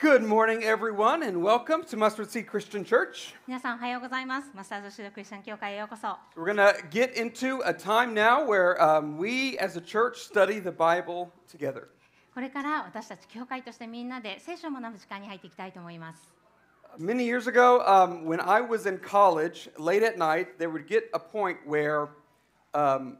Good morning, everyone, and welcome to Mustard Seed Christian Church. 皆さんおはようございます。マスターズシュードクリスチャン教会へようこそ。 We're going to get into a time now where um, we as a church study the Bible together. これから私たち教会としてみんなで聖書を学ぶ時間に入っていきたいと思います。 Many years ago, um, when I was in college, late at night, there would get a point where um,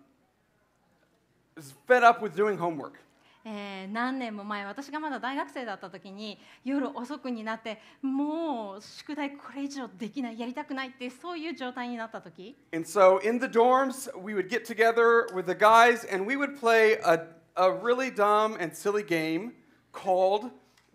I was fed up with doing homework. えー何年も前私がまだ大学生だった時に夜遅くになってもう宿題これ以上できないやりたくないってそういう状態になった時 And so in the dorms, we would get together with the guys and we would play a, a really dumb and silly game called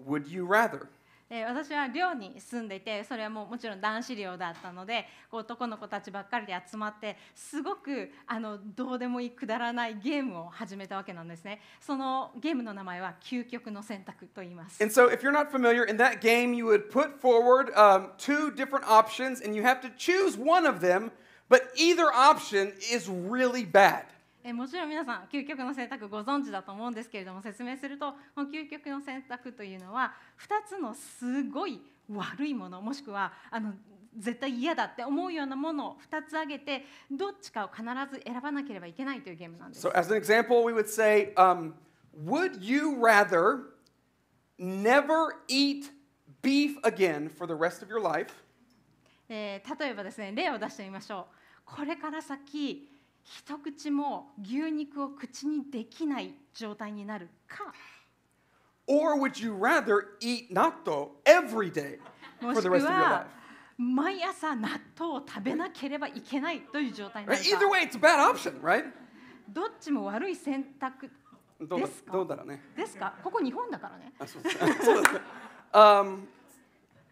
Would You Rather? で私は寮に住んでいてそれはもうもちろん男子寮だったのでこう男の子たちばっかりで集まってすごくあのどうでもいいくだらないゲームを始めたわけなんですねそのゲームの名前は究極の選択と言います And so, if you're not familiar, in that game, you would put forward um, two different options, and you have to choose one of them, but either option is really bad. えもちろん皆さん究極の選択ご存知だと思うんですけれども説明するとこの究極の選択というのは2つのすごい悪いものもしくはあの絶対嫌だって思うようなものを2つ挙げてどっちかを必ず選ばなければいけないというゲームなんです。So, as an example, we would say, um, Would you rather never eat beef again for the rest of your life? えー例えばですね例を出してみましょうこれから先一口も牛肉を口にできない状態になるか Or would you rather eat natto every day も for し the く rest of your は life? 毎朝納豆を食べなければいけないという状態にな?るか Either way, it's a bad option, right? どっちも悪い選択どうだですか？どうだろうね。ですか？ここ日本だからねあそうですそうですね um,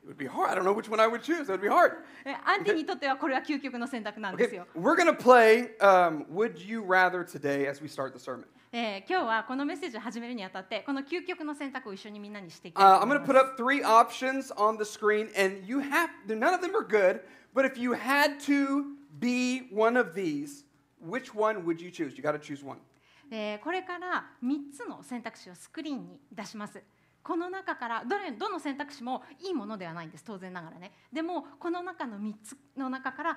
it would be hard. I don't know which one I would choose. It would be hard. えアンティにとってはこれは究極の選択なんです Okay, よ、 we're going to play um, Would You Rather today as we start the sermon. えー今日はこのメッセージを始めるにあたってこの究極の選択を一緒にみんなにしていきたい Uh, と I'm 思い going ま to す put up three options on the screen, and you have none of them are good. But if you had to be one of these, which one would you choose? You got to choose one. えーこれから3つの選択肢をスクリーンに出します。 この中からどれどの選択肢もいいものではないんです当然ながらね。でもこの中の3つの中から1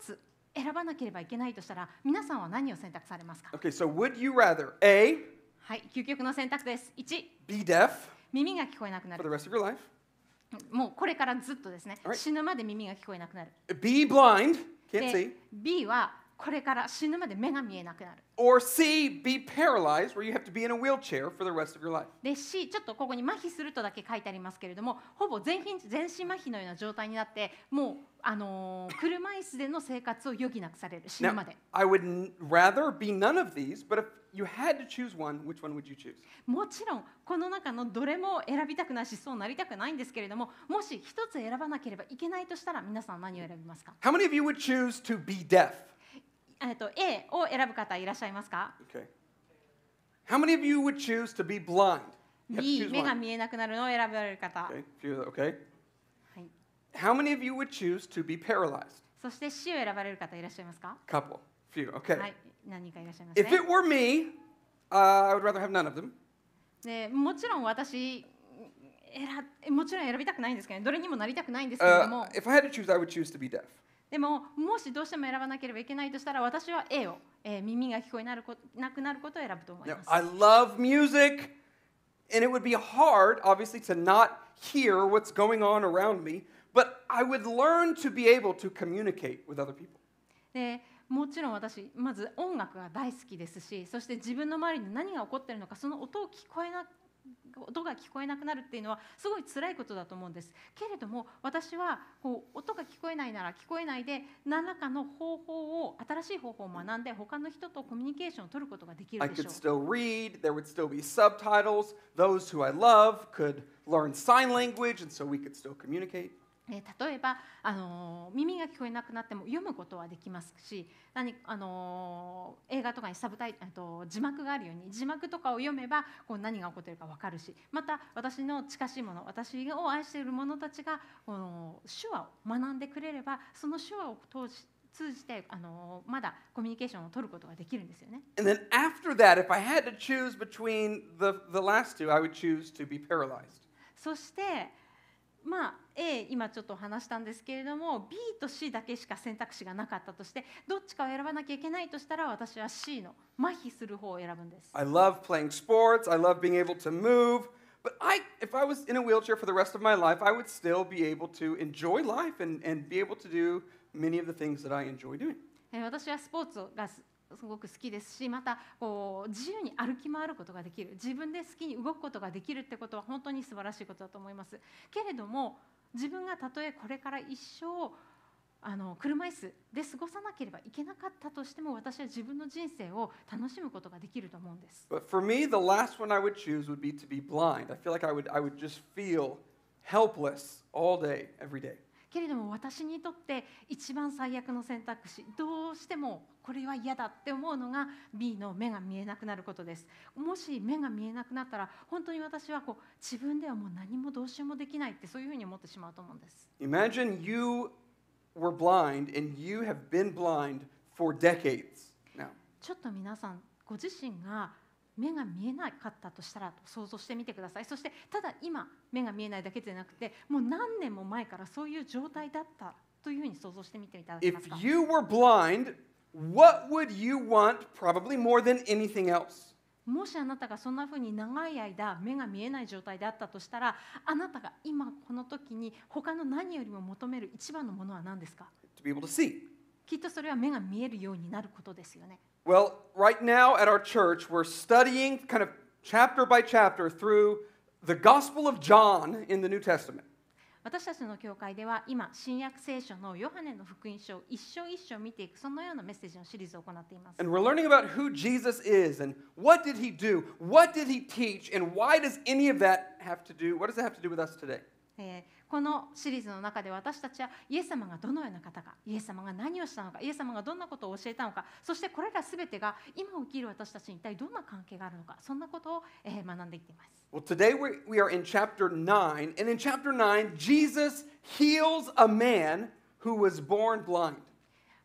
つ選ばなければいけないとしたら皆さんは何を選択されますか？Okay, so would you rather A, はい究極の選択です。1 be deaf 耳が聞こえなくな for the る rest of your life, もうこれからずっとですね。Alright. 死ぬまで耳が聞こえなくなる。B, blind, can't で see, B はこれから死ぬまで目が見えなくなる or C, be paralyzed, where you have to be in a wheelchair for the rest of your life. で C ちょっとここに麻痺するとだけ書いてありますけれどもほぼ全身全身麻痺のような状態になってもう、あのー車椅子での生活を余儀なくされる死ぬ Now, まで I would rather be none of these, but if you had to choose one, which one would you choose? もちろんこの中のどれも選びたくないしそうなりたくないんですけれどももし一つ選ばなければいけないとしたら皆さん何を選びますか、How many of you would choose to be deaf? えっと A を選ぶ方いらっしゃいますか Okay. How many of you would choose to be blind? You have to choose 目が one. 見えなくなるのを選ばれる方、Okay, few okay. はい、How many of you would choose to be paralyzed? そして C を選ばれる方いらっしゃいますか Couple, few. Okay. はい何人かいらっしゃいます If ね it were me, uh, I would rather have none of them. でもちろん私選もちろん選びたくないんですけど、ね、どれにもなりたくないんですけれど Uh, も、if I had to choose, I would choose to be deaf. でももしどうしても選ばなければいけないとしたら私は A を、えー耳が聞こえなるこなくなることを選ぶと思います。I love music, and it would be hard, obviously, to not hear what's going on around me, but I would learn to be able to communicate with other people. でもちろん私まず音楽が大好きですしそして自分の周りに何が起こっているのかその音を聞こえな音が聞こえなくなるっていうのはすごい辛いことだと思うんですけれども私はこう音が聞こえないなら聞こえないで何らかの方法を新しい方法を学んで他の人とコミュニケーションを取ることができ I るでし could still read, there would still be subtitles. Those who I love could learn sign language, and so we could still communicate. えー例えば、あのー耳が聞こえなくなっても読むことはできますし何、あのー映画とかにサブタイと字幕があるように字幕とかを読めばこう何が起こっているか分かるしまた私の近しいもの私を愛している者たちがこの手話を学んでくれればその手話を通し通じてあのまだコミュニケーションを取ることができるんですよね。And then after that, if I had to choose between the, the last two, I would choose to be paralyzed. そしてまあ A 今ちょっと話したんですけれども B と C だけしか選択肢がなかったとしてどっちかを選ばなきゃいけないとしたら私は C の麻痺する方を選ぶんです。I love playing sports. I love being able to move. But I, if I was in a wheelchair for the rest of my life, I would still be able to enjoy life and, and be able to do many of the things that I enjoy doing. えー私はスポーツがすすごく好きですしまたこう自由に歩き回ることができる自分で好きに動くことができるってことは本当に素晴らしいことだと思いますけれども自分がたとえこれから一生あの車椅子で過ごさなければいけなかったとしても私は自分の人生を楽しむことができると思うんです But for me, the last one I would choose would be to be blind. I feel like I would, I would just feel helpless all day, every day. けれども私にとって一番最悪の選択肢どうしてもこれは嫌だって思うのが B の目が見えなくなることです。もし目が見えなくなったら本当に私はこう自分ではもう何もどうしようもできないってそういうふうに思ってしまうと思うんです。Imagine you were blind and you have been blind for decades now. ちょっと皆さんご自身が目が見えなかったとしたらと想像してみてください。そしてただ今目が見えないだけでなくてもう何年も前からそういう状態だったというふうに想像してみていただけます If か you were blind, what would you want probably more than anything else? もしあなたがそんなふうに長い間目が見えない状態であったとしたらあなたが今この時に他の何よりも求める一番のものは何ですか To be able to see. きっとそれは目が見えるようになることですよね Well, right now at our church, we're studying kind of chapter by chapter through the Gospel of John in the New Testament. 私たちの教会では今新約聖書のヨハネの福音書を一章一章見ていくそのようなメッセージのシリーズを行っています And we're learning about who Jesus is and what did he do, what did he teach, and why does any of that have to do, what does that have to do with us today? えー このシリーズの中で私たちはイエス様がどのような方かイエス様が何をしたのかイエス様がどんなことを教えたのかそしてこれら全てが今起きる私たちに一体どんな関係があるのかそんなことを、え学んでいっています。Well, today we, we are in chapter 9, and in chapter 9, Jesus heals a man who was born blind.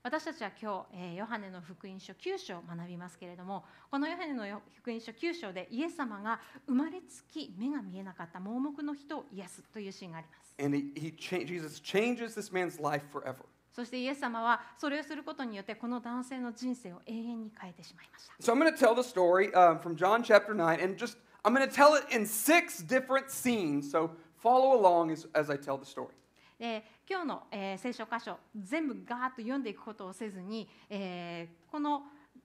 私たちは今日、えーヨハネの福音書9章を学びますけれどもこのヨハネの福音書9章でイエス様が生まれつき目が見えなかった盲目の人を癒すというシーンがあります And he, he Jesus changes this man's life forever. そしてイエス様はそれをすることによってこの男性の人生を永遠に変えてしまいました So I'm going to tell the story um, from John chapter 9, and just I'm going to tell it in six different scenes. So follow along as, as I tell the story. で今日の、えー聖書箇所全部ガーッと読んでいくことをせずに、えーこの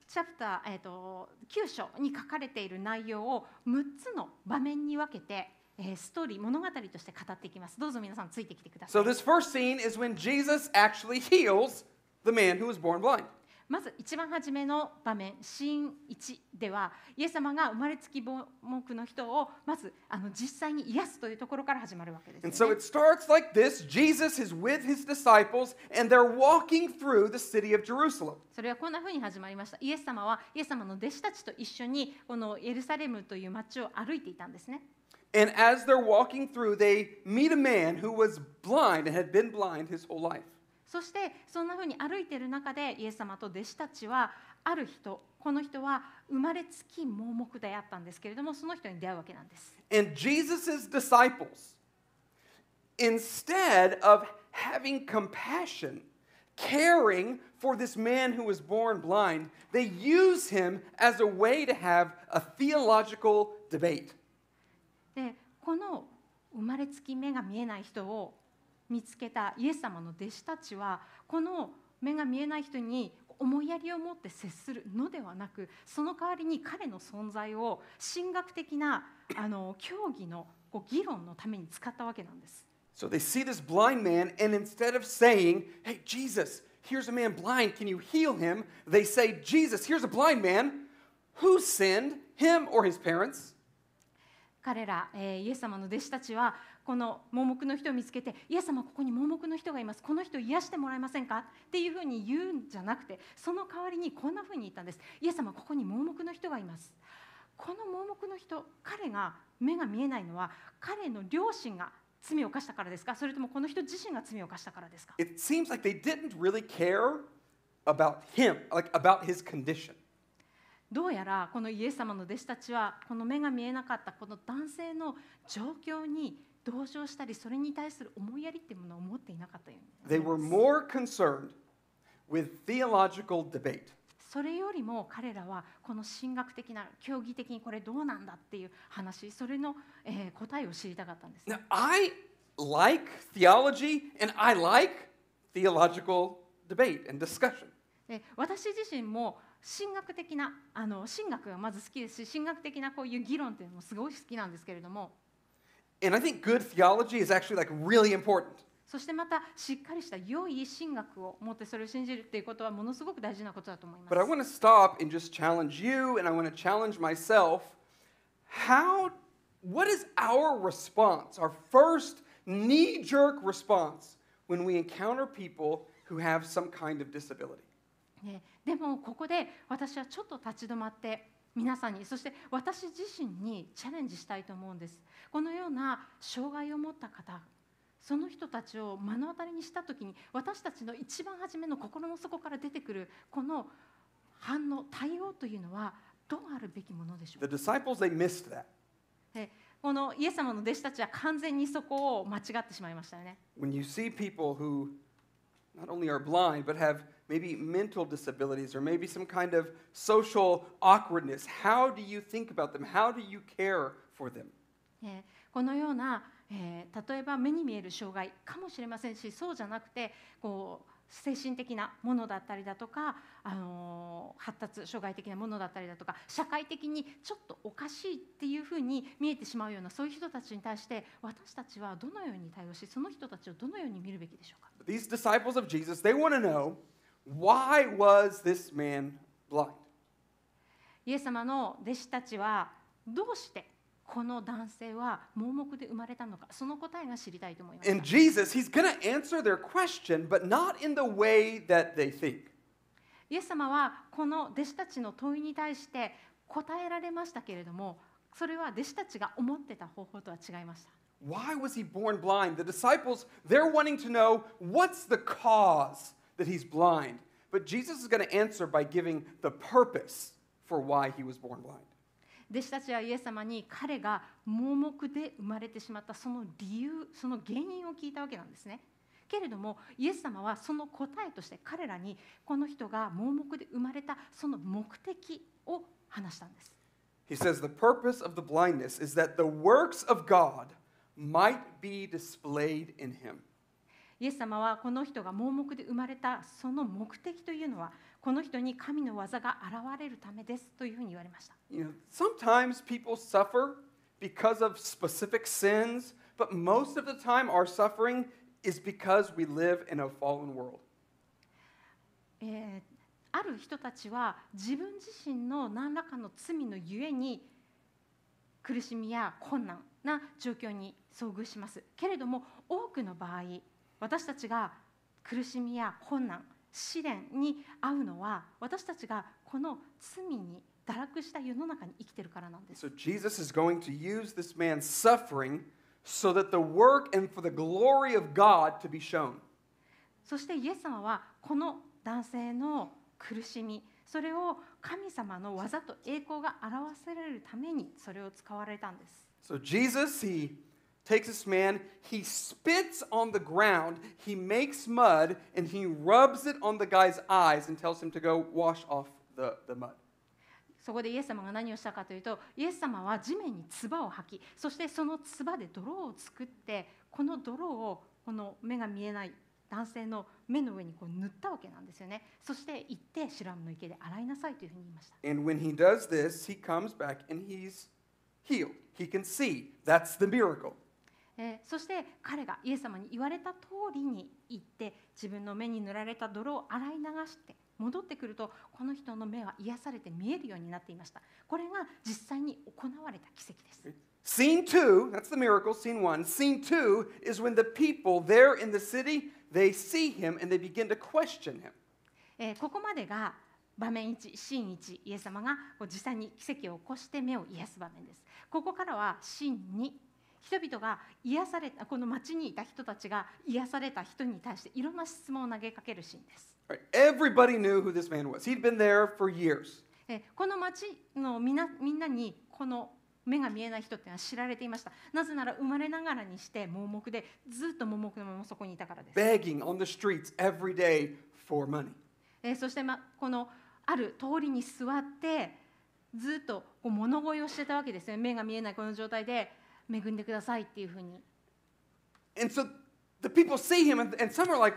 チャプター、えー、と9章に書かれている内容を6つの場面に分けて、えストーリー物語として語っていきますどうぞ皆さんついてきてくださ So い this first scene is when Jesus actually heals the man who was born blind. まず一番初めの場面シーン1ではイエス様が生まれつき盲目の人をまずあの実際に癒すというところから始まるわけです And よ so ね、it starts like this Jesus is with his disciples, and they're walking through the city of Jerusalem. それはこんな風に始まりました。イエス様はイエス様の弟子たちと一緒にこのエルサレムという町を歩いていたんですね。And as they're walking through, they meet a man who was blind and had been blind his whole life. そしてそんな風に歩いている中でイエス様と弟子たちはある人、この人は生まれつき盲目であったんですけれども、その人に出会うわけなんです。And Jesus' disciples, instead of having compassion, caring for this man who was born blind, they use him as a way to have a theological debate. で、この生まれつき目が見えない人を見つけたイエス様の弟子たちはこの目が見えない人に思いやりを持って接するのではなくその代わりに彼の存在を神学的なあの教義の議論のために使ったわけなんです。So they see this blind man, and instead of saying, Hey, Jesus, here's a man blind, can you heal him? They say, Jesus, here's a blind man. Who sinned, him or his parents? 彼ら、えーイエス様の弟子たちはこの盲目の人を見つけてイエス様ここに盲目の人がいます。この人を癒してもらえませんか？っていうふうに言うんじゃなくてその代わりにこんなふうに言ったんです。イエス様ここに盲目の人がいます。この盲目の人彼が目が見えないのは彼の両親が罪を犯したからですか？それともこの人自身が罪を犯したからですか？It seems like they didn't really care about him, like about his condition. どうやらこのイエス様の弟子たちはこの目が見えなかったこの男性の状況に同情したりそれに対する思いやりっていうものを持っていなかったように They were more concerned with theological debate. それよりも彼らはこの神学的な教義的にこれどうなんだっていう話それの、えー答えを知りたかったんです。Now, I like theology and I like theological debate and discussion. で私自身も神学的なあの神学がまず好きですし神学的なこういう議論っていうのもすごい好きなんですけれども And I think good theology is actually like really important. そしてまたしっかりした良い神学を持ってそれを信じるっていうことはものすごく大事なことだと思いま But I す。 want to stop and just challenge you and I want to challenge myself. How, what is our response, our first knee jerk response when we encounter people who have some kind of disability? ね、でもここで私はちょっと立ち止まって 皆さんにそして私自身にチャレンジしたいと思うんです。このような障害を持った方その人たちを目の当たりにした時に私たちの一番初めの心の底から出てくるこの反応対応というのはどうあるべきものでしょう The disciples, they missed that. でこのイエス様の弟子たちは完全にそこを間違ってしまいましたよね。When you see people who not only are blind, but have maybe mental disabilities or maybe some kind of social awkwardness, how do you think about them? How do you care for them? えこのような、えー例えば目に見える障害かもしれませんしそうじゃなくてこう精神的なものだったりだとか、あのー発達障害的なものだったりだとか社会的にちょっとおかしいっていうふうに見えてしまうようなそういう人たちに対して私たちはどのように対応しその人たちをどのように見るべきでしょうか？These disciples of Jesus, they want to know why was this man blind? イエス様の弟子たちはどうしてこの男性は盲目で生まれたのかその答えが知りたいと思います。And Jesus, he's going to answer their question, but not in the way that they think. イエス様はこの弟子たちの問いに対して答えられましたけれどもそれは弟子たちが思ってた方法とは違いました Why was he born blind? The disciples, they're wanting to know what's the cause that he's blind. But Jesus is going to answer by giving the purpose for why he was born blind. 弟子たちはイエス様に彼が盲目で生まれてしまったその理由その原因を聞いたわけなんですねけれどもイエス様はその答えとして彼らにこの人が盲目で生まれたその目的を話したんです He says the purpose of the blindness is that the works of God might be displayed in him. イエス様はこの人が盲目で生まれたその目的というのはこの人に神の技が現れるためですというふうに言われました You know, sometimes people suffer because of specific sins, but most of the time our suffering is because we live in a fallen world. えーある人たちは自分自身の何らかの罪のゆえに苦しみや困難な状況に遭遇します。けれども多くの場合私たちが苦しみや困難試練に遭うのは私たちがこの罪に堕落した世の中に生きてるからなんです。So Jesus is going to use this man's suffering so that the work and for the glory of God to be shown. そしてイエス様はこの男性の苦しみそれを神様の技と栄光が表せられるためにそれを使われたんです So Jesus, he takes this man, he spits on the ground, he makes mud, and he rubs it on the guy's eyes and tells him to go wash off the, the mud. そこでイエス様が何をしたかというとイエス様は地面に唾を吐きそしてその唾で泥を作ってこの泥をこの目が見えない男性の目の上にこう塗ったわけなんですよねそして行ってシュラムの池で洗いなさいというふうに言いました And when he does this, he comes back and he's healed. He can see. That's the miracle. えーそして彼がイエス様に言われた通りに行って自分の目に塗られた泥を洗い流して戻ってくるとこの人の目は癒されて見えるようになっていましたこれが実際に行われた奇跡です Scene two, that's the miracle, scene one. Scene two is when the people there in the city, they see him and they begin to question him. えーここまでが場面1シーン1イエス様が実際に奇跡を起こして目を癒す場面ですここからはシーン2人々が癒されたこの町にいた人たちが癒された人に対していろんな質問を投げかけるシーンです? Everybody knew who this man was. He'd been there for years. えーこの町のみんなみんなにこの目が見えない人っていうのは知られていましたなぜなら生まれながらにして盲目でずっと盲目のままそこにいたからです、begging on the streets every day for money. えーそして、ま、このある通りに座ってずっとこう物乞いをしてたわけですよ目が見えないこの状態で恵んでくださいっていうふうに And so the people see him, and, and some are like,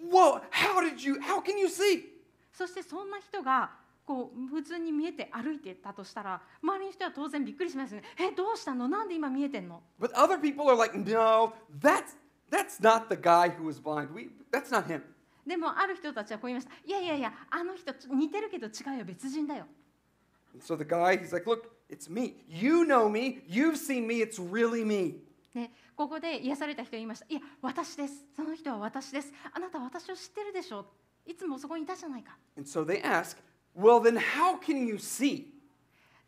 Whoa, how did you, how can you see? そしてそんな人がこう普通に見えて歩いてたとしたら周りの人は当然びっくりしますよねえどうしたのなんで今見えてんの But other people are like, No, that's, that's not the guy who was blind. We, that's not him. でもある人たちはこう言いましたいやいやいやあの人似てるけど違うよ別人だよ so the guy, he's like, Look, it's me. You know me. You've seen me. It's really me. ね、ここで癒された人は言いましたいや私ですその人は私ですあなたは私を知ってるでしょいつもそこにいたじゃないか And so they ask, Well, then how can you see?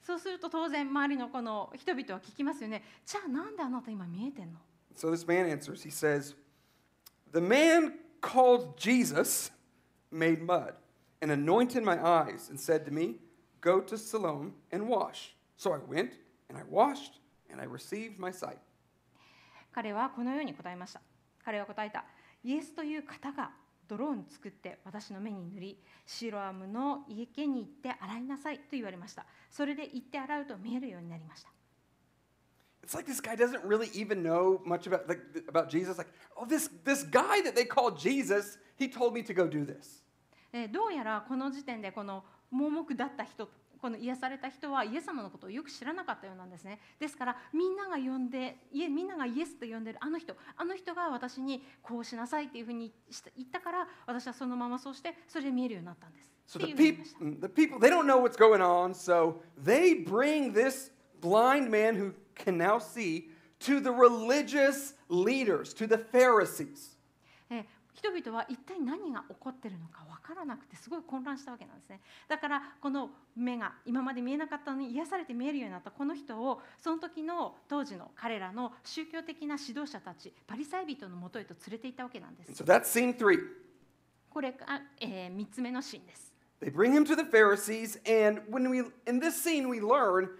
そうすると当然周りのこの人々は聞きますよねじゃあなんであなた今見えてんの？So this man answers. He says, The man called Jesus made mud and anointed my eyes and said to me, Go to Siloam and wash. So I went and I washed and I received my sight. 彼はこのように答えました彼は答えたイエスという方が泥を作って私の目に塗りシロアムの池に行って洗いなさいと言われましたそれで行って洗うと見えるようになりました It's like this guy doesn't really even know much about, like, about Jesus. Like, oh, this, this guy that they call Jesus, he told me to go do this. えーどうやらこの時点でこの盲目だった人この癒された人はイエス様のことをよく知らなかったようなんですねですからみんなが呼んでみんながイエスと呼んでるあの人あの人が私にこうしなさいっていうふうに言ったから私はそのままそうしてそれで見えるようになったんです So the いうふうに言い people, ました the people, they don't know what's going on. So they bring this blind man who can now see to the religious leaders, to the Pharisees. えー人々は一体何が起こってるのか分からなくてすごい混乱したわけなんですねだからこの目が今まで見えなかったのに癒されて見えるようになったこの人をその時の当時の彼らの宗教的な指導者たちパリサイ人のもとへと連れて行ったわけなんです So that's scene three. これが、え3つ目のシーンです。They bring him to the Pharisees, and when we in this scene we learn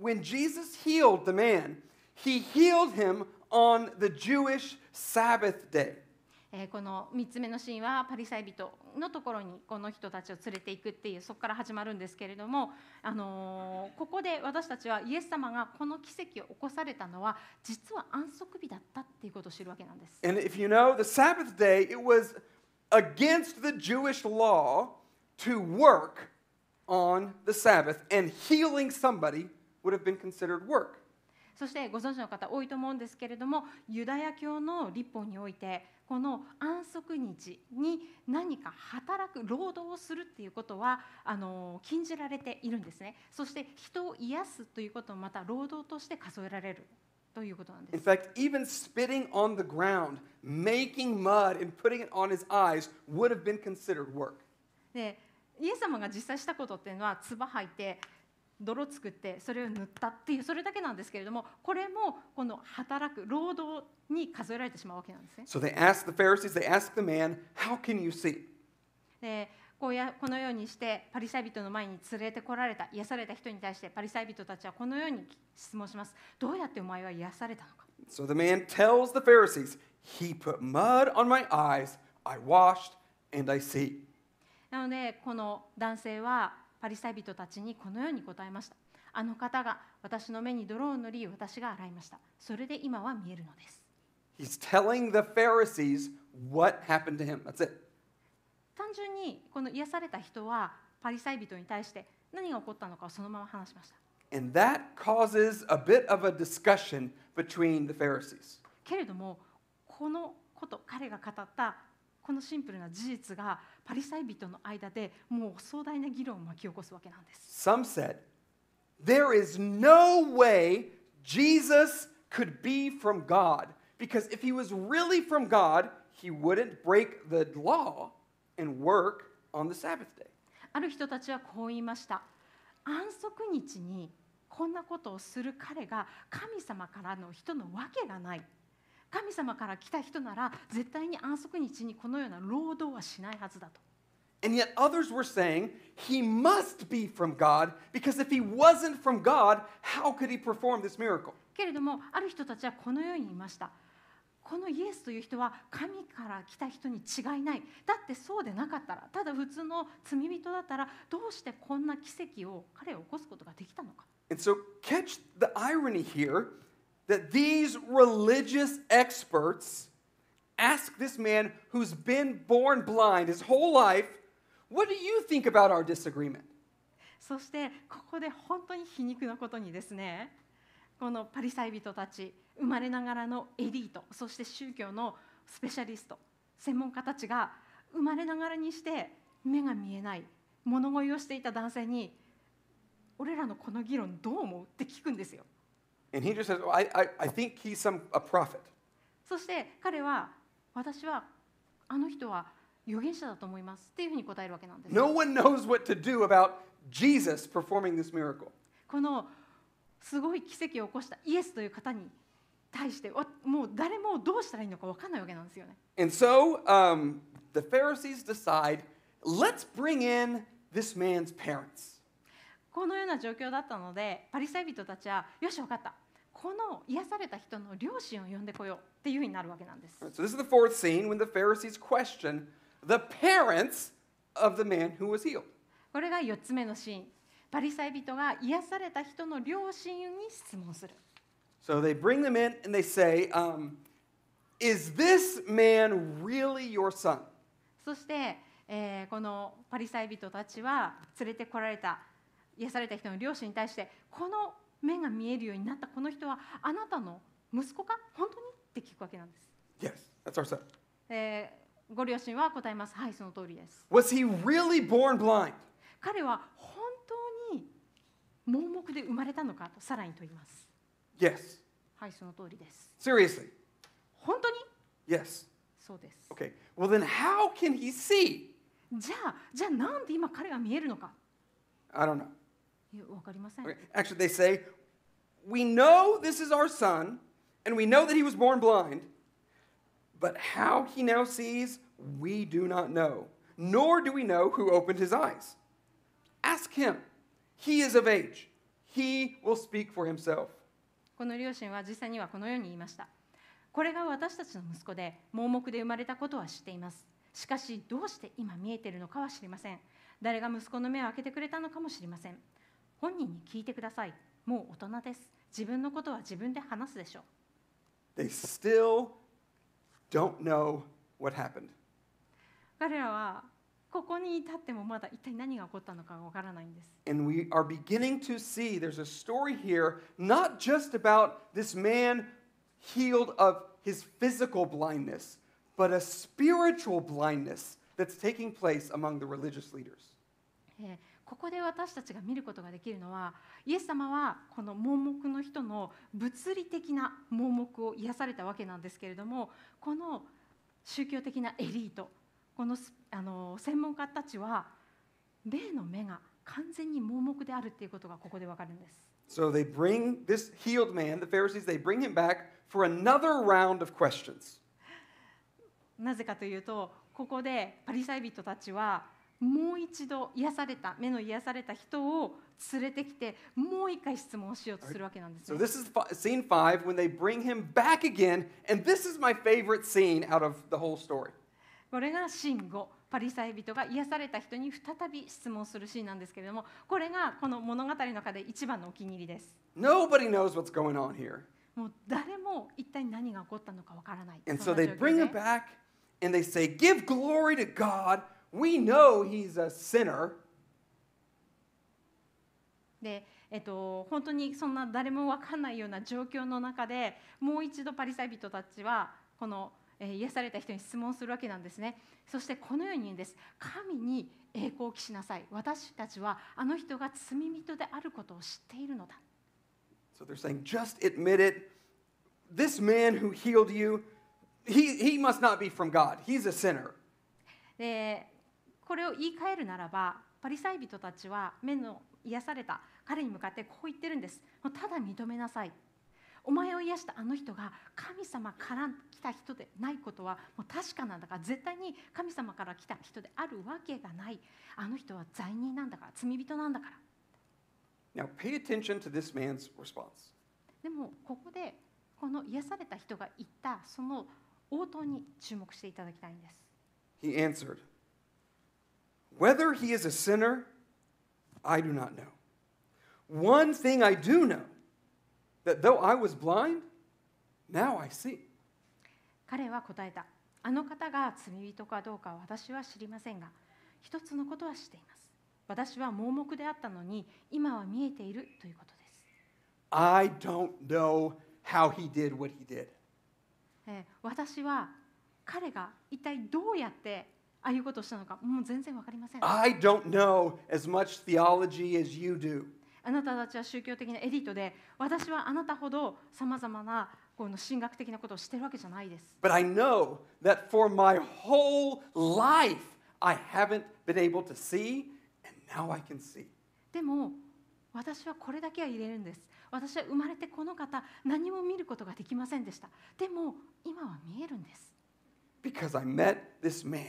when Jesus healed the man, he healed him on the Jewish Sabbath day. この3つ目のシーンはパリサイ人のところにこの人たちを連れていくっていうそこから始まるんですけれども、あのここで私たちはイエス様がこの奇跡を起こされたのは実は安息日だったっていうことを知るわけなんです。And if you know, the Sabbath day, it was against the Jewish law to work on the Sabbath and healing somebody would have been considered work. そしてご存知の方多いと思うんですけれどもユダヤ教の立法においてこの安息日に何か働く労働をするっていうことはあの禁じられているんですねそして人を癒すということもまた労働として数えられるということなんで In す fact, even spitting on the ground, making mud, and putting it on his eyes would have been considered work. でイエス様が実際したことっていうのは唾吐いて泥作ってそれを塗ったっていうそれだけなんですけれどもこれもこの働く労働に数えられてしまうわけなんですね So they asked the Pharisees, they asked the man, How can you see? でこうやこのようにしてパリサイ人の前に連れてこられた癒された人に対してパリサイ人たちはこのように質問しますどうやってお前は癒されたのか？So the man tells the Pharisees, He put mud on my eyes, I washed, and I see. なのでこの男性はパリサイ人たちにこのように答えましたあの方が私の目に泥を塗り私が洗いましたそれで今は見えるのです He's telling the Pharisees what happened to him. That's it. 単純にこの癒された人はパリサイ人に対して何が起こったのかをそのまま話しました And that causes a bit of a discussion between the Pharisees. けれどもこのこと彼が語ったこのシンプルな事実がパリサイ人の間でもう壮大な議論を巻き起こすわけなんです Some said, There is no way Jesus could be from God, because if he was really from God, he wouldn't break the law and work on the Sabbath day. ある人たちはこう言いました安息日にこんなことをする彼が神様からの人のわけがない神様から来た人なら絶対に安息日にこのような労働はしないはずだと。And yet others were saying, he must be from God, because if he wasn't from God, how could he perform this miracle? けれどもある人たちはこのように言いました。このイエスという人は神から来た人に違いない。だってそうでなかったらただ普通の罪人だったらどうしてこんな奇跡を彼を起こすことができたのか。And so, catch the irony here that these religious experts ask this man who's been born blind his whole life, What do you think about our disagreement? そしてここで本当に皮肉なことにですねこのパリサイ人たち生まれながらのエリートそして宗教のスペシャリスト専門家たちが生まれながらにして目が見えない物乞いをしていた男性に俺らのこの議論どう思う？って聞くんですよ And he just says, well, I, I, I think he's some, a prophet. そして彼は私はあの人は預言者だと思いますっていうふうに答えるわけなんです No one knows what to do about Jesus performing this miracle. このすごい奇跡を起こしたイエスという方に対してわもう誰もどうしたらいいのか分かんないわけなんですよね。And so um, the Pharisees decide, let's bring in this man's parents. このような状況だったのでパリサイ人たちはよし分かったこの癒された人の両親を呼んでこようっていうになるわけなんです。そ、こ、れが4つ目のシーン。パリサイ人が癒された人の両親に質問する。そして、えー、このパリサイ人たちは連れてこられた、癒された人の両親に対して、この目が見えるようになったこの人はあなたの息子か？本当に？って聞くわけなんです。Yes, that's our son. えーご両親は答えます。はい、その通りです。Was he really born blind? 彼は本当に盲目で生まれたのかとさらに問います。Yes. はい、その通りです。Seriously? 本当に？Yes. そうです。Okay. Well, then how can he see? じゃあ、じゃあなんで今彼が見えるのか？I don't know. わかりません。Actually, they say, We know this is our son, and we know that he was born blind, but how he now sees, we do not know, nor do we know who opened his eyes. Ask him. He is of age. He will speak for himself. この両親は実際にはこのように言いました。これが私たちの息子で盲目で生まれたことは知っています。しかしどうして今見えているのかは知りません。誰が息子の目を開けてくれたのかも知りません。本人に聞いてください。もう大人です。自分のことは自分で話すでしょう。They still don't know what happened. 彼らはここに至ってもまだ一体何が起こったのかがわからないんです。And we are beginning to see there's a story here, not just about this man healed of his physical blindness, but a spiritual blindness that's taking place among the religious leaders. えーここで私たちが見ることができるのはイエス様はこの盲目の人の物理的な盲目を癒されたわけなんですけれどもこの宗教的なエリートこのスあの専門家たちは霊の目が完全に盲目であるっていうことがここでわかるんです。So they bring this healed man, the Pharisees, they bring him back for another round of questions. なぜかというとここでパリサイ人たちはもう一度癒された目の癒された人を連れてきてもう一回質問をしようとするわけなんです So ね。this is scene five when they bring him back again, and this is my favorite scene out of the whole story. これがシーン5パリサイ人が癒された人に再び質問するシーンなんですけれどもこれがこの物語の中で一番のお気に入りです。Nobody knows what's going on here. もう誰も一体何が起こったのかわからない。And そ so they bring で him back and they say, Give glory to God. We know he's a sinner. で、えっと、本当にそんな誰も分かんないような状況の中でもう一度パリサイ人たちはこの、えー癒された人に質問するわけなんですねそしてこのように言うんです神に栄光を期しなさい私たちはあの人が罪人であることを知っているのだ So they're saying, Just admit it. This man who healed you, he, he must not be from God. He's a sinner. でこれを言い換えるならばパリサイ人たちは目の癒された彼に向かってこう言ってるんです。もうただ認めなさい。お前を癒したあの人が神様から来た人でないことはもう確かなんだから絶対に神様から来た人であるわけがない。あの人は罪人なんだから罪人なんだから。Now, pay attention to this man's response. でもここでこの癒された人が言ったその応答に注目していただきたいんです。He answered, Whether he is a sinner, I do not know. One thing I do know that though I was blind, now I see. 彼は答えたあの方が罪人かどうかは私は知りませんが一つのことは知っています私は盲目であったのに今は見えているということです I don't know how he did what he did. えー私は彼が一体どうやってああいうことをしたのか？もう全然わかりません。I don't know as much theology as you do. あなたたちは宗教的なエリートで私はあなたほどさまざまなこの神学的なことをしてるわけじゃないです。But I know that for my whole life, I haven't been able to see, and now I can see. でも私はこれだけは入れるんです。私は生まれてこの方何も見ることができませんでした。でも今は見えるんです。Because I met this man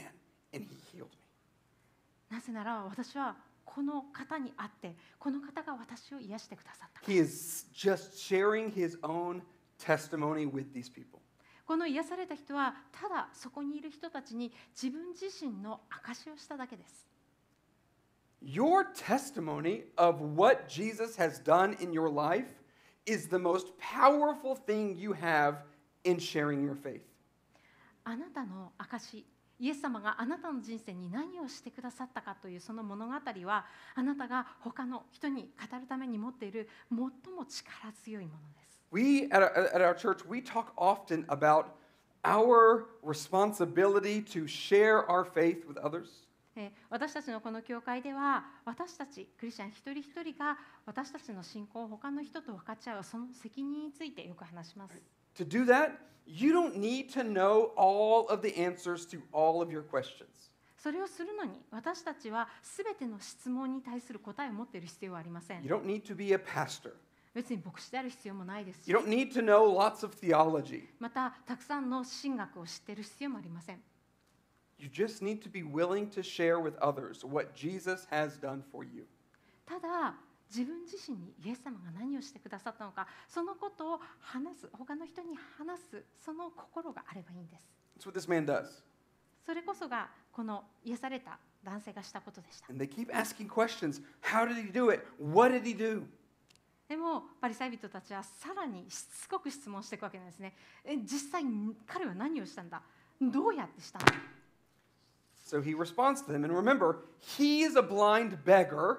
なぜなら私はこの方に会ってこの方が私を癒してくださった He is just sharing his own testimony with these people. この癒された人はただそこにいる人たちに自分自身の証しをしただけです Your testimony of what Jesus has done in your life is the most powerful thing you have in sharing your faith. あなたの証イエス様があなたの人生に何をしてくださったかというその物語はあなたが他の人に語るために持っている最も力強いものです。We at our, at our church, we talk often about our responsibility to share our faith with others. えー私たちのこの教会では私たちクリスチャン一人一人が私たちの信仰を他の人と分かち合うその責任についてよく話します。To do that, you don't need to know all of the answers to all of your questions. それをするのに私たちは全ての質問に対する答えを持っている必要はありません You。don't need to be a pastor. 別に牧師である必要もないですし You don't need to know lots of theology. またたくさんの神学を知っている必要もありません。 You just need to be willing to share with others what Jesus has done for you. ただ 自分自身にイエス様が何をしてくださったのかそのことを話す他の人に話すその心があればいいんです That's what this man does. それこそがこの癒された男性がしたことでした And they keep asking questions How did he do it? What did he do? でもパリサイ人たちはさらにしつこく質問していくわけなんですねえ実際に彼は何をしたんだ？どうやってしたの？So he responds to them. And remember, he is a blind beggar,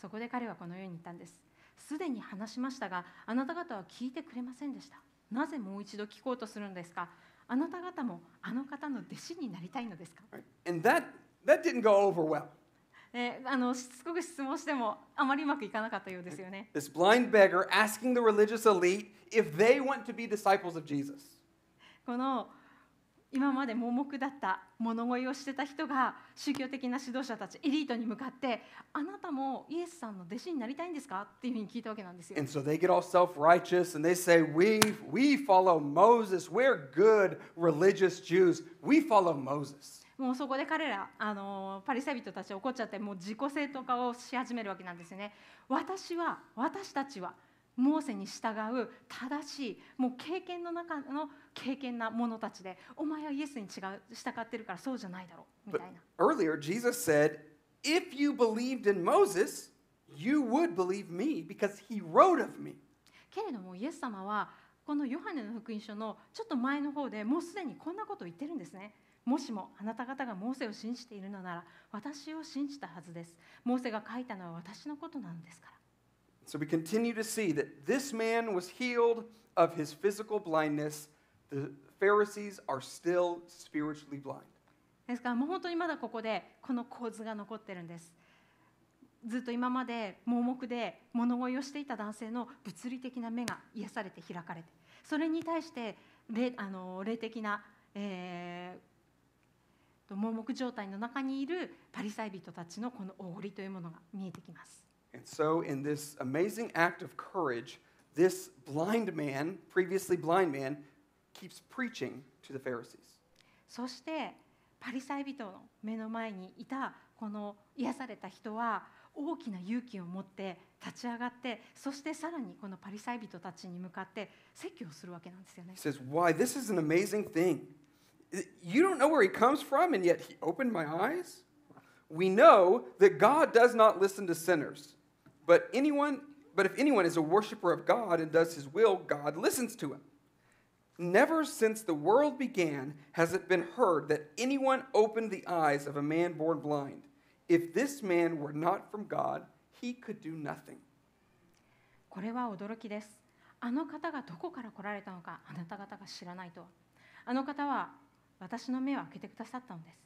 そこで彼はこのように言ったんですすでに話しましたがあなた方は聞いてくれませんでしたなぜもう一度聞こうとするんですか？あなた方もあの方の弟子になりたいのですか? And that, that didn't go over well. えあのしつこく質問してもあまりうまくいかなかったようですよね。This blind beggar asking the religious elite if they want to be disciples of Jesus. この今まで盲目だった物乞いをしてた人が宗教的な指導者たちエリートに向かってあなたもイエスさんの弟子になりたいんですか？っていうふうに聞いたわけなんですよ。And so they get all self righteous and they say, we, we follow Moses. We're good religious Jews. We follow Moses. もうそこで彼らあのパリサイ人たち怒っちゃってもう自己正当化をし始めるわけなんですよね。私は私たちはモーセに従う正しいもう経験の中の経験な者たちでお前はイエスに違う従ってるからそうじゃないだろうみ But たいな。earlier, Jesus said, if you believed in Moses, you would believe me because he wrote of me. けれどもイエス様はこのヨハネの福音書のちょっと前の方でもうすでにこんなことを言ってるんですね。もしもあなた方がモーセを信じているのなら私を信じたはずです。モーセが書いたのは私のことなんですから。So we continue to see that this man was healed of his physical blindness, the Pharisees are still spiritually blind. ですからもう本当にまだここでこの構図が残ってるんですずっと今まで盲目で物乞いをしていた男性の物理的な目が癒されて開かれてそれに対して霊あの霊的な、えーと盲目状態の中にいるパリサイ人たちのこのおごりというものが見えてきます。And so, in this amazing act of courage, this blind man, previously blind man, keeps preaching to the Pharisees. そしてパリサイ人の目の前にいたこの癒された人は大きな勇気を持って立ち上がってそしてさらにこのパリサイ人たちに向かって説教をするわけなんですよね He。says, Why, this is an amazing thing. You don't know where he comes from, and yet he opened my eyes? We know that God does not listen to sinners. But anyone, but if anyone is a worshiper of God and does his will, God listens to him. Never since the world began has it been heard that anyone opened the eyes of a man born blind. If this man were not from God, he could do nothing. これは驚きです。あの方がどこから来られたのかあなた方が知らないとは。あの方は私の目を開けてくださったのです。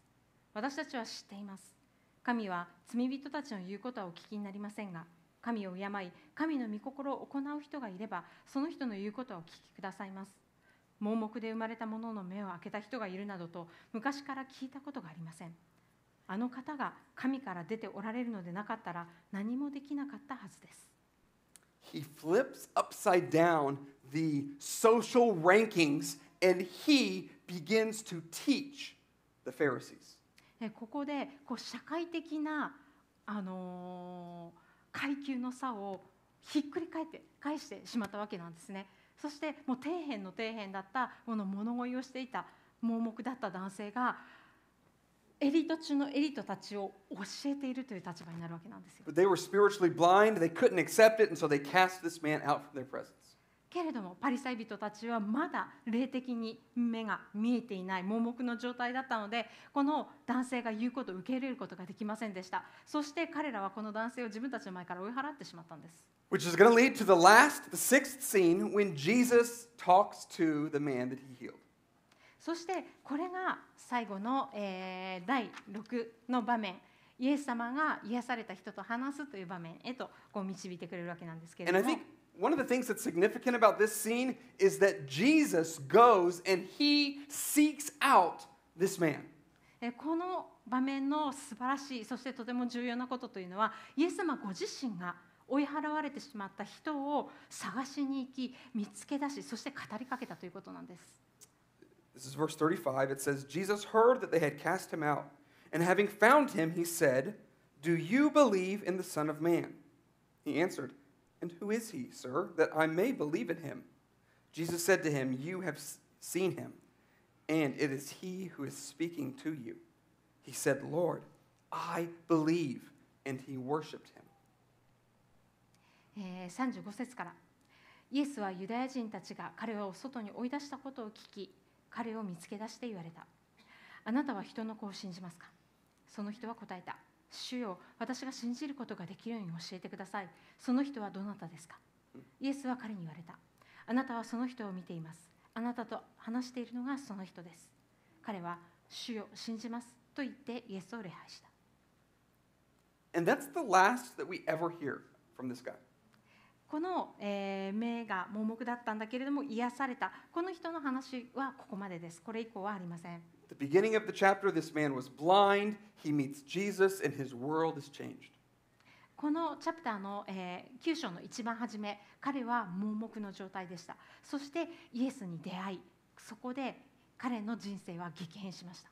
私たちは知っています。神は罪人たちの言うことはお聞きになりませんが、 神を敬い、神の御心を行う人がいれば、その人の言うことはお聞きくださいます。盲目で生まれた者の目を開けた人がいるなどと昔から聞いたことがありません。あの方が神から出ておられるのでなかったら何もできなかったはずです。he flips upside down the social rankings and he begins to teach the Pharisees. えここでこう社会的な、あのー階級の差をひっくり返って返してしまったわけなんですね。そしてもう底辺の底辺だったこの物乞いをしていた盲目だった男性がエリート中のエリートたちを教えているという立場になるわけなんですよ。But they were spiritually blind, they couldn't accept it, and so they cast this man out from their presence. けれどもパリサイ人たちはまだ霊的に目が見えていない盲目の状態だったのでこの男性が言うことを受け入れることができませんでした。そして彼らはこの男性を自分たちの前から追い払ってしまったんです。Which is going to lead to the last, the sixth scene when Jesus talks to the man that he healed. そしてこれが最後の、えー第6の場面。イエス様が癒された人と話すという場面へとこう導いてくれるわけなんですけれ And I ども think one of the things that's significant about this scene is that Jesus goes and he seeks out this man. えーこの場面の素晴らしいそしてとても重要なことというのはイエス様ご自身が追い払われてしまった人を探しに行き見つけ出しそして語りかけたということなんです。 This is verse 35. It says, Jesus heard that they had cast him out, and having found him, he said, Do you believe in the Son of Man? He answered, And who is he, sir, that I may believe in him? Jesus said to him, You have s- seen him, and it is he who is speaking to you. He said, Lord, I believe. And he worshiped him. えー35節からイエスはユダヤ人たちが彼を外に追い出したことを聞き彼を見つけ出して言われたあなたは人の子を信じますかその人は答えた 主よ私が信じることができるように教えてください。その人はどなたですか？イエスは彼に言われた。あなたはその人を見ています。あなたと話しているのがその人です。彼は主よ信じますと言ってイエスを礼拝した。And that's the last that we ever hear from this guy. この、えー目が盲目だったんだけれども癒された。この人の話はここまでです。これ以降はありません the beginning of the chapter, this man was blind. He meets Jesus, and his world is changed. このチャプターの、えー9章の一番初め彼は盲目の状態でしたそしてイエスに出会いそこで彼の人生は激変しました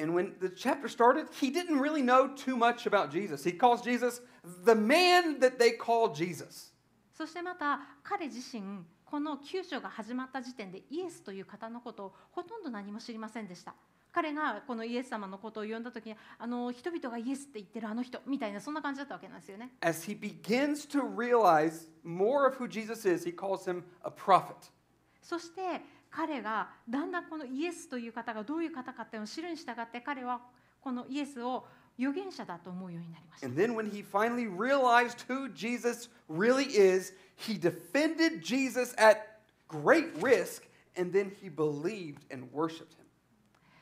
And when the chapter started, he didn't really know too much about Jesus. He calls Jesus the man that they call Jesus. そしてまた彼自身 この9章が始まった時点でイエスという方のことをほとんど何も知りませんでした彼がこのイエス様のことを呼んだ時にあの人々がイエスって言ってるあの人みたいなそんな感じだったわけなんですよね As he begins to realize more of who Jesus is, he calls him a prophet. そして彼がだんだんこのイエスという方がどういう方かっていうのを知るに従って彼はこのイエスを預言者だと思うようになりました And then when he finally realized who Jesus really is, he defended Jesus at great risk, and then he believed and worshiped him.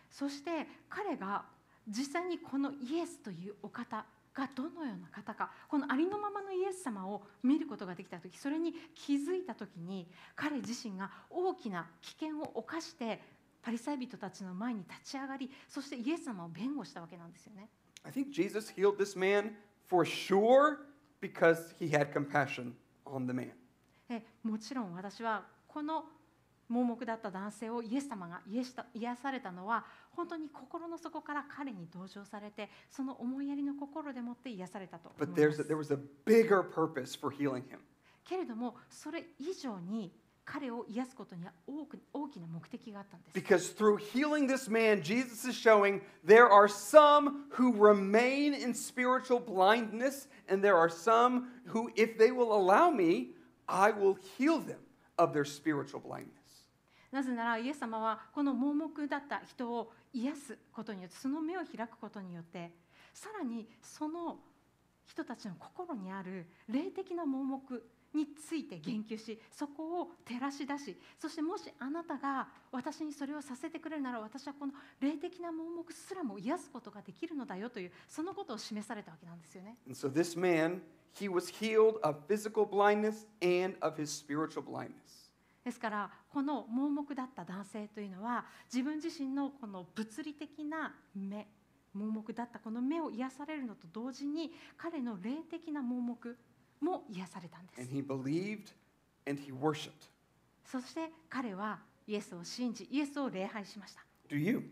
そして彼が実際にこのイエスというお方がどのような方かこのありのままのイエス様を見ることができた時それに気づいた時に彼自身が大きな危険を冒してパリサイ人たちの前に立ち上がりそしてイエス様を弁護したわけなんですよね。I think Jesus healed this man for sure because he had compassion on the man. もちろん私はこの盲目だった男性をイエス様が癒されたのは本当に心の底から彼に同情されてその思いやりの心でもって癒されたと思います。けれどもそれ以上に彼を癒すことには多く大きな目的があったんです Because through healing this man, Jesus is showing there are some who remain in spiritual blindness, and there are some who, if they will allow me, I will heal them of their spiritual blindness. なぜならイエス様はこの盲目だった人を癒すことによってその目を開くことによってさらにその人たちの心にある霊的な盲目について言及しそこを照らし出しそしてもしあなたが私にそれをさせてくれるなら私はこの霊的な盲目すらも癒すことができるのだよというそのことを示されたわけなんですよね。And so this man, he was healed of physical blindness and of his spiritual blindness. ですからこの盲目だった男性というのは自分自身のこの物理的な目盲目だったこの目を癒されるのと同時に彼の霊的な盲目も癒されたんです。そして彼はイエスを信じ、イエスを礼拝しました。Do you?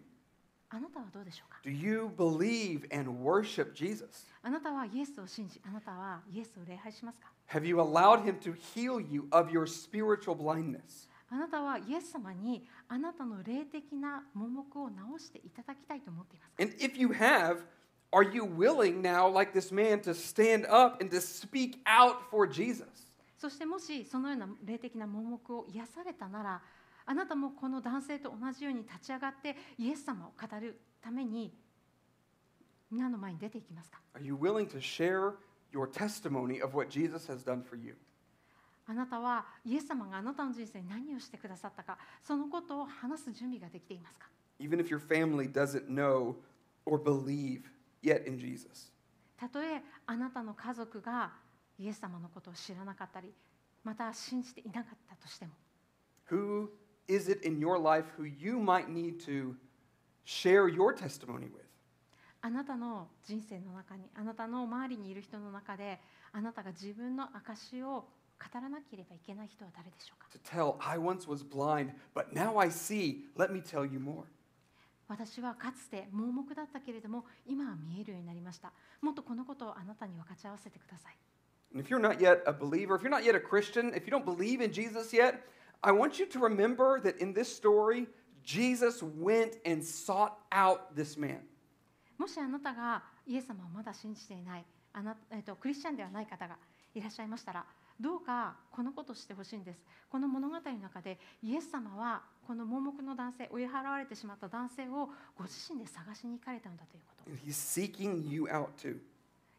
あなたはどうでしょうか？Do you believe and worship Jesus? あなたはイエスを信じ、あなたはイエスを礼拝しますか？Have you allowed him to heal you of your spiritual blindness? あなたはイエス様にあなたの霊的な盲目を直していただきたいと思っていますか？And if you have, Are you willing now, like this man, to stand up and to speak out for Jesus? そしてもしそのような霊的な盲目を癒されたならあなたもこの男性と同じように立ち上がってイエス様を語るために皆の前に出ていきますか？あなたはイエス様があなたの人生に何をしてくださったかそのことを話す準備ができていますか？Yet in Jesus. たとえあなたの家族がイエス様のことを知らなかったりまた信じていなかったとしても Who is it in your life who you might need to share your testimony with? あなたの人生の中にあなたの周りにいる人の中であなたが自分の証を語らなければいけない人は誰でしょうか To tell, I once was blind, but now I see. Let me tell you more. 私はかつて盲目だったけれども今は見えるようになりましたもっとこのことをあなたに分かち合わせてください if you're not yet a believer, if you're not yet a Christian, if you don't believe in Jesus yet, I want you to remember that in this story, Jesus went and sought out this man. もしあなたがイエス様をまだ信じていないあな、えっとクリスチャンではない方がいらっしゃいましたらどうかこのことをしてほしいんですこの物語の中でイエス様はこの盲目の男性追い払われてしまった男性をご自身で探しに行かれたんだということ he's seeking you out too.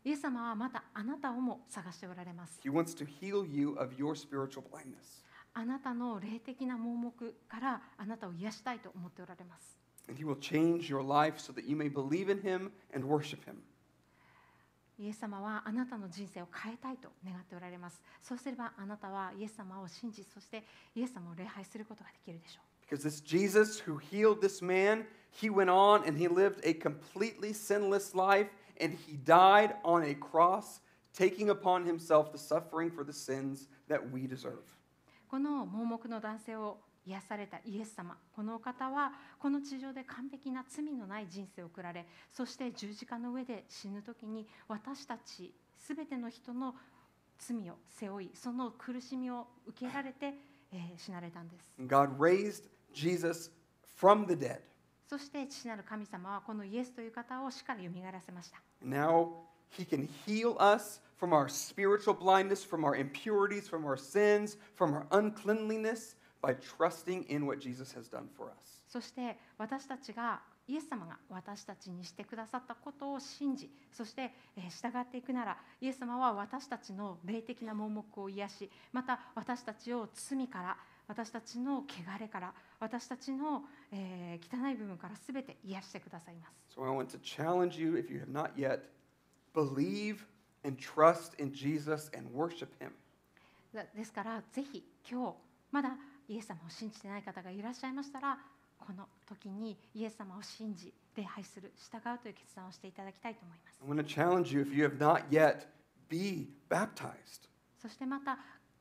イエス様はまたあなたをも探しておられます He wants to heal you of your spiritual blindness. あなたの霊的な盲目からあなたを癒したいと思っておられます And he will change your life so that you may believe in him and worship him. イエス様はあなたの人生を変えたいと願っておられますそうすればあなたはイエス様を信じそしてイエス様を礼拝することができるでしょう Because this Jesus who healed this man, he went on and he lived a completely sinless life and he died on a cross, taking upon himself the suffering for the sins that we deserve. この盲目の男性を癒されたイエス様このお方はこの地上で完璧な罪のない人生を送られそして十字架の上で死ぬ時に私たち全ての人の罪を背負いその苦しみを受けられて、えー死なれたんです God raised Jesus from the dead. そして父なる神様はこのイエスという方を死からよみがえらせました now he can heal us from our spiritual blindness, from our impurities, from our sins, from our uncleanliness by trusting in what Jesus has done for us. そして私たちがイエス様が私たちにしてくださったことを信じそしてえー従っていくならイエス様は私たちの霊的な盲目を癒しまた私たちを罪から私たちの汚れから私たちの、えー汚い部分からすべて癒してくださいます So I want to challenge you, if you have not yet, believe and trust in Jesus and worship Him. だですからぜひ今日まだイエス様を信じてない方がいらっしゃいましたらこの時にイエス様を信じ礼拝する従うという決断をしていただきたいと思います to challenge you, if you have not yet, be baptized. そしてまた、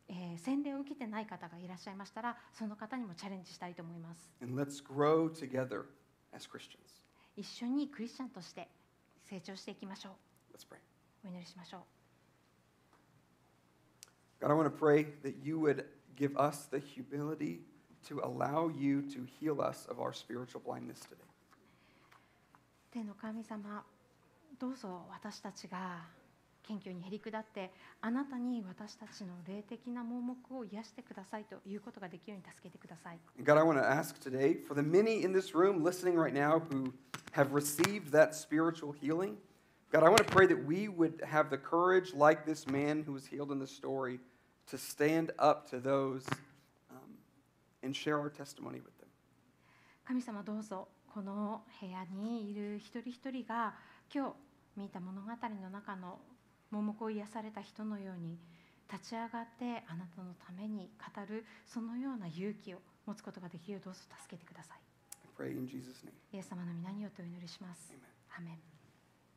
えー洗礼を受けてない方がいらっしゃいましたらその方にもチャレンジしたいと思います And let's grow together as Christians. 一緒にクリスチャンとして成長していきましょう Let's pray. お祈りしましょう God, I want to pray that you would give us the humility to allow you to heal us of our spiritual blindness today. 天の神様どうぞ私たちが謙虚にへり下ってあなたに私たちの霊的な盲目を癒してくださいということができるように助けてください And God, I want to ask today for the many in this room listening right now who have received that spiritual healing. God, I want to pray that we would have the courage, like this man who was healed in the story, to stand up to those um, and share our testimony with them. 神様どうぞこの部屋にいる一人一人が今日見た物語の中の盲目を癒された人のように立ち上がってあなたのために語るそのような勇気を持つことができるようどうぞ助けてください.イエス様の皆によってお祈りします.アーメン